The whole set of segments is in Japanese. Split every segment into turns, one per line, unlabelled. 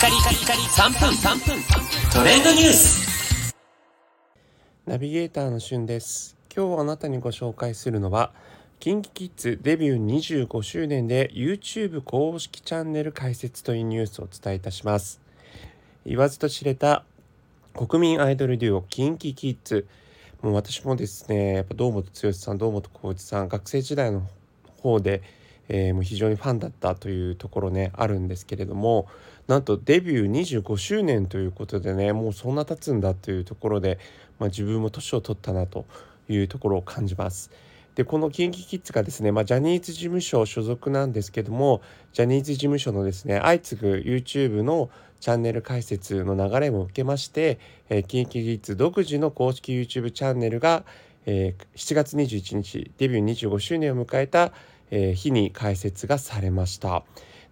カリカリカリ3分3分。トレンドニュース。
ナビゲーターのしゅんです。今日あなたにご紹介するのは KinKiKids デビュー25周年で YouTube 公式チャンネル開設というニュースをお伝えいたします。言わずと知れた国民アイドルデュオ KinKiKids もう私もですねやっぱ堂本剛さん堂本光一さん学生時代の方でえー、もう非常にファンだったというところねあるんですけれどもなんとデビュー25周年ということでねもうそんな経つんだというところで、まあ、自分も年を取ったなというところを感じます。でこの KinKiKids がですね、まあ、ジャニーズ事務所所属なんですけどもジャニーズ事務所のですね相次ぐ YouTube のチャンネル開設の流れも受けまして、えー、KinKiKids 独自の公式 YouTube チャンネルが、えー、7月21日デビュー25周年を迎えたえー、日に開設がされました。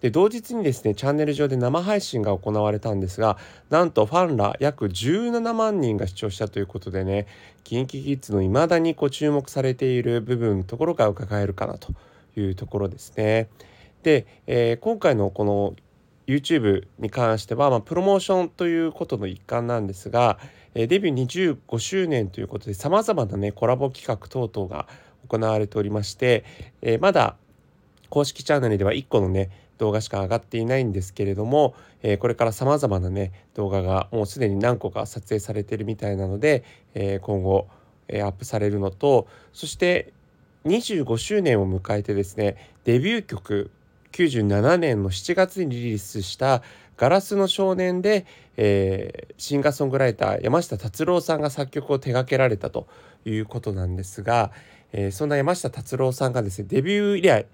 で同日にですねチャンネル上で生配信が行われたんですがなんとファンら約17万人が視聴したということでね KinKiKids の未だにこう注目されている部分ところが伺えるかなというところですね。で、えー、今回のこの YouTube に関しては、まあ、プロモーションということの一環なんですが、えー、デビュー25周年ということでさまざまなねコラボ企画等々が行われておりまして、えー、まだ公式チャンネルでは1個のね動画しか上がっていないんですけれども、えー、これからさまざまなね動画がもうすでに何個か撮影されてるみたいなので、えー、今後、えー、アップされるのとそして25周年を迎えてですねデビュー曲97年の7月にリリースした「ガラスの少年で」え、シンガーソングライター山下達郎さんが作曲を手掛けられたということなんですが、えー、そんな山下達郎さんがですねデビュー以来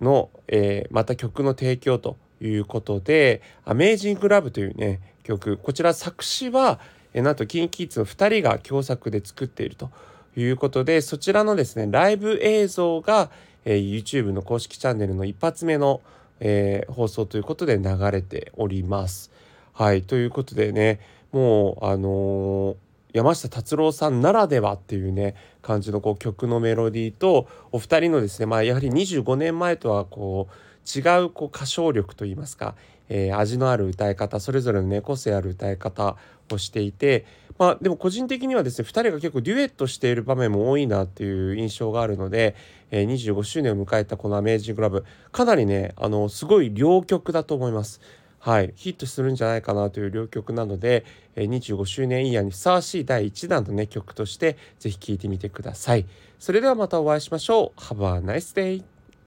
の、えー、また曲の提供ということで「アメージング・ラブ」というね曲こちら作詞は、えー、なんと KinKiKids の2人が共作で作っているということでそちらのですねライブ映像が、えー、YouTube の公式チャンネルの一発目の、えー、放送ということで流れております。はいということでねもうあのー山下達郎さんならではっていうね感じのこう曲のメロディーとお二人のですねまあやはり25年前とはこう違うこう歌唱力といいますか、えー、味のある歌い方それぞれのね個性ある歌い方をしていてまあでも個人的にはですね2人が結構デュエットしている場面も多いなっていう印象があるので、えー、25周年を迎えたこの「アメージングラブ」かなりねあのすごい両曲だと思います。はい、ヒットするんじゃないかなという両曲なので、え25周年イヤーにふさわしい第1弾のね曲として是非聴いてみてください。それではまたお会いしましょう。Have a nice day!